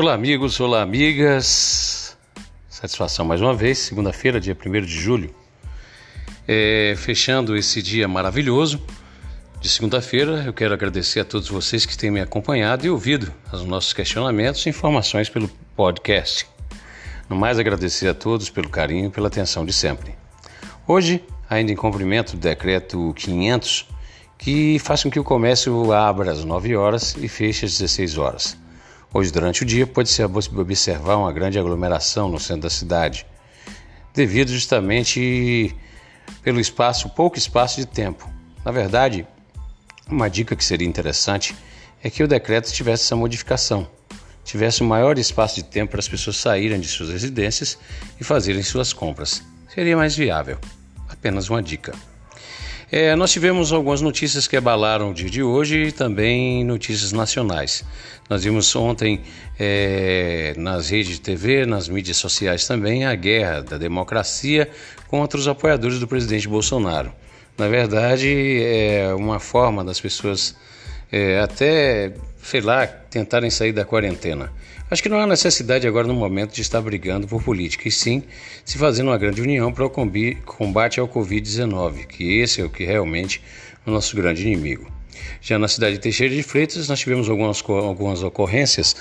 Olá, amigos, olá, amigas. Satisfação mais uma vez, segunda-feira, dia 1 de julho. É, fechando esse dia maravilhoso de segunda-feira, eu quero agradecer a todos vocês que têm me acompanhado e ouvido os nossos questionamentos e informações pelo podcast. No mais, agradecer a todos pelo carinho e pela atenção de sempre. Hoje, ainda em cumprimento do decreto 500, que faz com que o comércio abra às 9 horas e feche às 16 horas. Hoje, durante o dia, pode-se observar uma grande aglomeração no centro da cidade, devido justamente pelo espaço, pouco espaço de tempo. Na verdade, uma dica que seria interessante é que o decreto tivesse essa modificação, tivesse um maior espaço de tempo para as pessoas saírem de suas residências e fazerem suas compras. Seria mais viável. Apenas uma dica. É, nós tivemos algumas notícias que abalaram o dia de hoje e também notícias nacionais. Nós vimos ontem é, nas redes de TV, nas mídias sociais também, a guerra da democracia contra os apoiadores do presidente Bolsonaro. Na verdade, é uma forma das pessoas é, até, sei lá, tentarem sair da quarentena. Acho que não há necessidade agora no momento de estar brigando por política, e sim se fazendo uma grande união para o combate ao Covid-19, que esse é o que realmente é o nosso grande inimigo. Já na cidade de Teixeira de Freitas, nós tivemos algumas, algumas ocorrências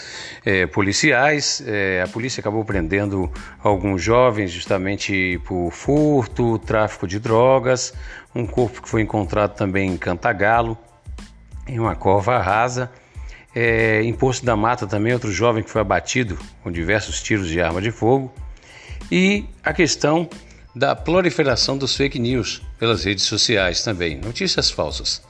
é, policiais. É, a polícia acabou prendendo alguns jovens justamente por furto, tráfico de drogas. Um corpo que foi encontrado também em Cantagalo, em uma cova rasa. É, em Poço da Mata também, outro jovem que foi abatido com diversos tiros de arma de fogo. E a questão da proliferação dos fake news pelas redes sociais também, notícias falsas.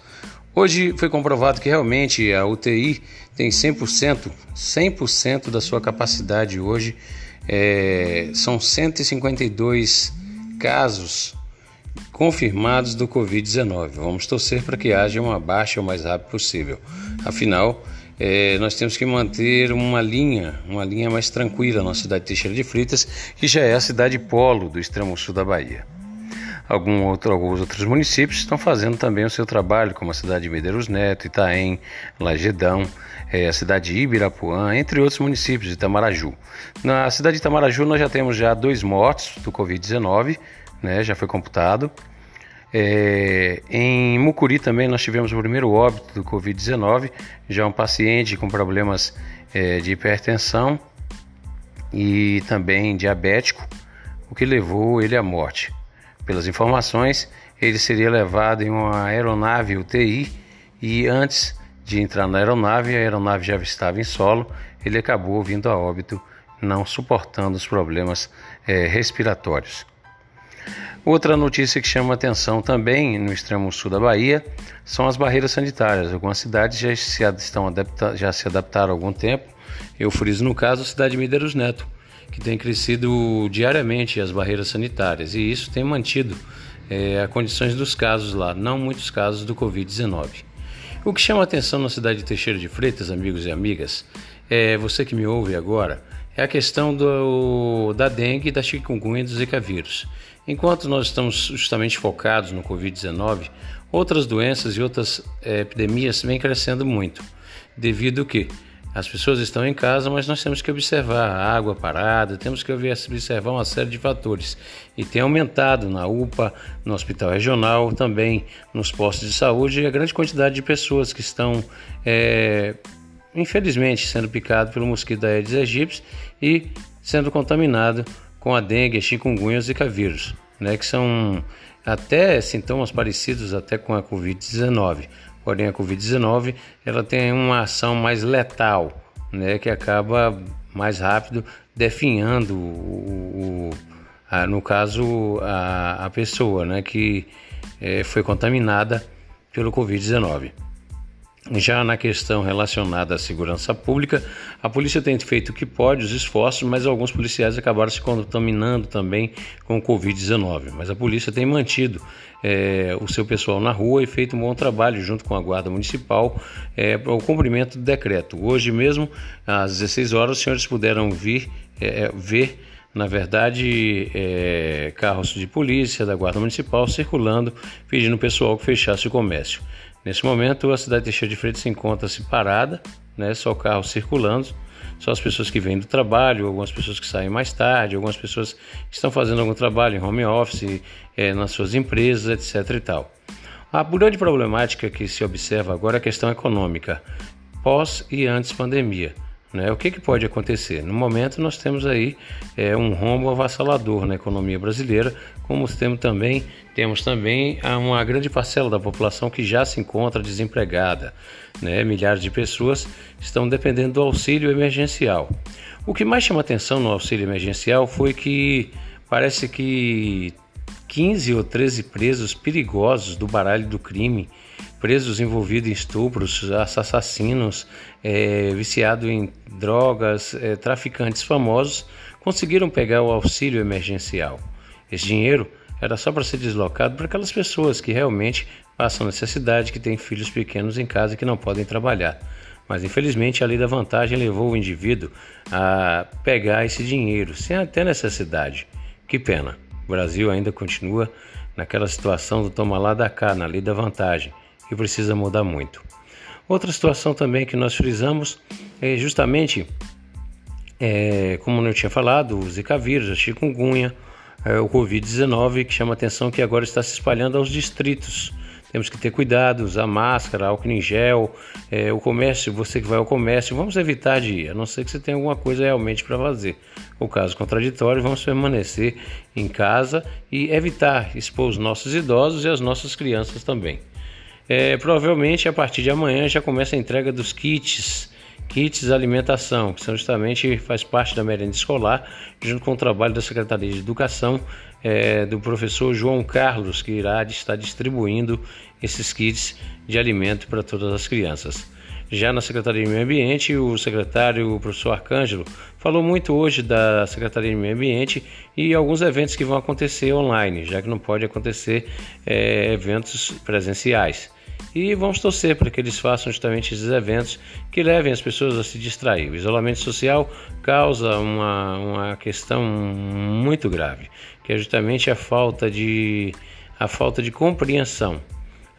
Hoje foi comprovado que realmente a UTI tem 100%, 100% da sua capacidade hoje. É, são 152 casos confirmados do Covid-19. Vamos torcer para que haja uma baixa o mais rápido possível. Afinal, é, nós temos que manter uma linha, uma linha mais tranquila na cidade de Teixeira de Fritas, que já é a cidade polo do extremo sul da Bahia. Algum outro, alguns outros municípios estão fazendo também o seu trabalho, como a cidade de Medeiros Neto, Itaém, Lagedão, é, a cidade de Ibirapuã, entre outros municípios de Itamaraju. Na cidade de Itamaraju nós já temos já dois mortos do Covid-19, né, já foi computado. É, em Mucuri também nós tivemos o primeiro óbito do Covid-19, já um paciente com problemas é, de hipertensão e também diabético, o que levou ele à morte. Pelas informações, ele seria levado em uma aeronave UTI e antes de entrar na aeronave, a aeronave já estava em solo, ele acabou vindo a óbito, não suportando os problemas é, respiratórios. Outra notícia que chama atenção também no extremo sul da Bahia são as barreiras sanitárias. Algumas cidades já se, estão adapta, já se adaptaram há algum tempo. Eu friso no caso a cidade de Medeiros Neto, que tem crescido diariamente as barreiras sanitárias e isso tem mantido é, as condições dos casos lá, não muitos casos do Covid-19. O que chama atenção na cidade de Teixeira de Freitas, amigos e amigas, é você que me ouve agora, é a questão do, da dengue, da chikungunya e do zika vírus. Enquanto nós estamos justamente focados no Covid-19, outras doenças e outras é, epidemias vêm crescendo muito, devido que as pessoas estão em casa, mas nós temos que observar a água parada, temos que observar uma série de fatores. E tem aumentado na UPA, no hospital regional, também nos postos de saúde, a grande quantidade de pessoas que estão, é, infelizmente, sendo picadas pelo mosquito da Aedes aegypti e sendo contaminado com a dengue, chikungunya e o zika vírus, né, que são até sintomas parecidos até com a Covid-19. Porém, a Covid-19 ela tem uma ação mais letal, né, que acaba mais rápido definhando o, o a, no caso a, a pessoa, né, que é, foi contaminada pelo Covid-19. Já na questão relacionada à segurança pública, a polícia tem feito o que pode, os esforços, mas alguns policiais acabaram se contaminando também com o Covid-19. Mas a polícia tem mantido é, o seu pessoal na rua e feito um bom trabalho junto com a Guarda Municipal é, para o cumprimento do decreto. Hoje mesmo, às 16 horas, os senhores puderam vir é, ver na verdade, é, carros de polícia da Guarda Municipal circulando, pedindo ao pessoal que fechasse o comércio. Nesse momento, a cidade de Teixeira de Freitas encontra-se parada, né, só carros circulando, são as pessoas que vêm do trabalho, algumas pessoas que saem mais tarde, algumas pessoas que estão fazendo algum trabalho em home office, é, nas suas empresas, etc. e tal. A grande problemática que se observa agora é a questão econômica, pós e antes pandemia. Né? O que, que, pode acontecer? No momento, nós temos aí é, um rombo avassalador na economia brasileira, como temos também, temos também uma grande parcela da população que já se encontra desempregada. Né? Milhares de pessoas estão dependendo do auxílio emergencial. O que mais chama atenção no auxílio emergencial foi que parece que 15 ou 13 presos perigosos do baralho do crime presos envolvidos em estupros, assassinos, é, viciados em drogas, é, traficantes famosos, conseguiram pegar o auxílio emergencial. Esse dinheiro era só para ser deslocado para aquelas pessoas que realmente passam necessidade, que têm filhos pequenos em casa e que não podem trabalhar. Mas infelizmente a lei da vantagem levou o indivíduo a pegar esse dinheiro sem até necessidade. Que pena. O Brasil ainda continua naquela situação do toma lá da cá, na lei da vantagem e precisa mudar muito. Outra situação também que nós frisamos é justamente, é, como eu tinha falado, o Zika vírus, a chikungunya, é, o Covid-19, que chama atenção que agora está se espalhando aos distritos. Temos que ter cuidado, usar máscara, álcool em gel, é, o comércio, você que vai ao comércio, vamos evitar de ir, a não ser que você tenha alguma coisa realmente para fazer. O caso contrário, vamos permanecer em casa e evitar expor os nossos idosos e as nossas crianças também. É, provavelmente a partir de amanhã já começa a entrega dos kits, kits alimentação, que são justamente faz parte da merenda escolar, junto com o trabalho da Secretaria de Educação, é, do professor João Carlos, que irá estar distribuindo esses kits de alimento para todas as crianças. Já na Secretaria de Meio Ambiente, o secretário, o professor Arcângelo, falou muito hoje da Secretaria de Meio Ambiente e alguns eventos que vão acontecer online, já que não pode acontecer é, eventos presenciais. E vamos torcer para que eles façam justamente esses eventos que levem as pessoas a se distrair. O isolamento social causa uma, uma questão muito grave, que é justamente a falta de, a falta de compreensão,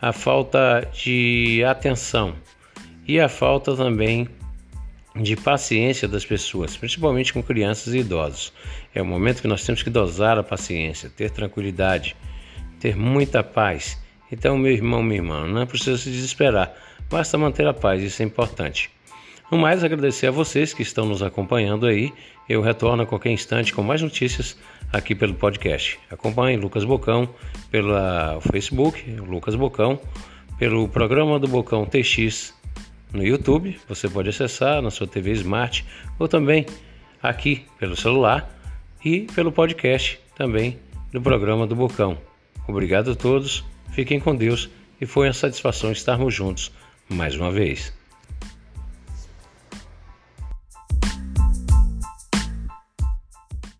a falta de atenção e a falta também de paciência das pessoas, principalmente com crianças e idosos. É o momento que nós temos que dosar a paciência, ter tranquilidade, ter muita paz então, meu irmão, minha irmã, não precisa se desesperar, basta manter a paz, isso é importante. No mais, agradecer a vocês que estão nos acompanhando aí. Eu retorno a qualquer instante com mais notícias aqui pelo podcast. Acompanhe Lucas Bocão pelo Facebook, Lucas Bocão, pelo programa do Bocão TX no YouTube. Você pode acessar na sua TV Smart ou também aqui pelo celular e pelo podcast também do programa do Bocão. Obrigado a todos. Fiquem com Deus e foi uma satisfação estarmos juntos mais uma vez.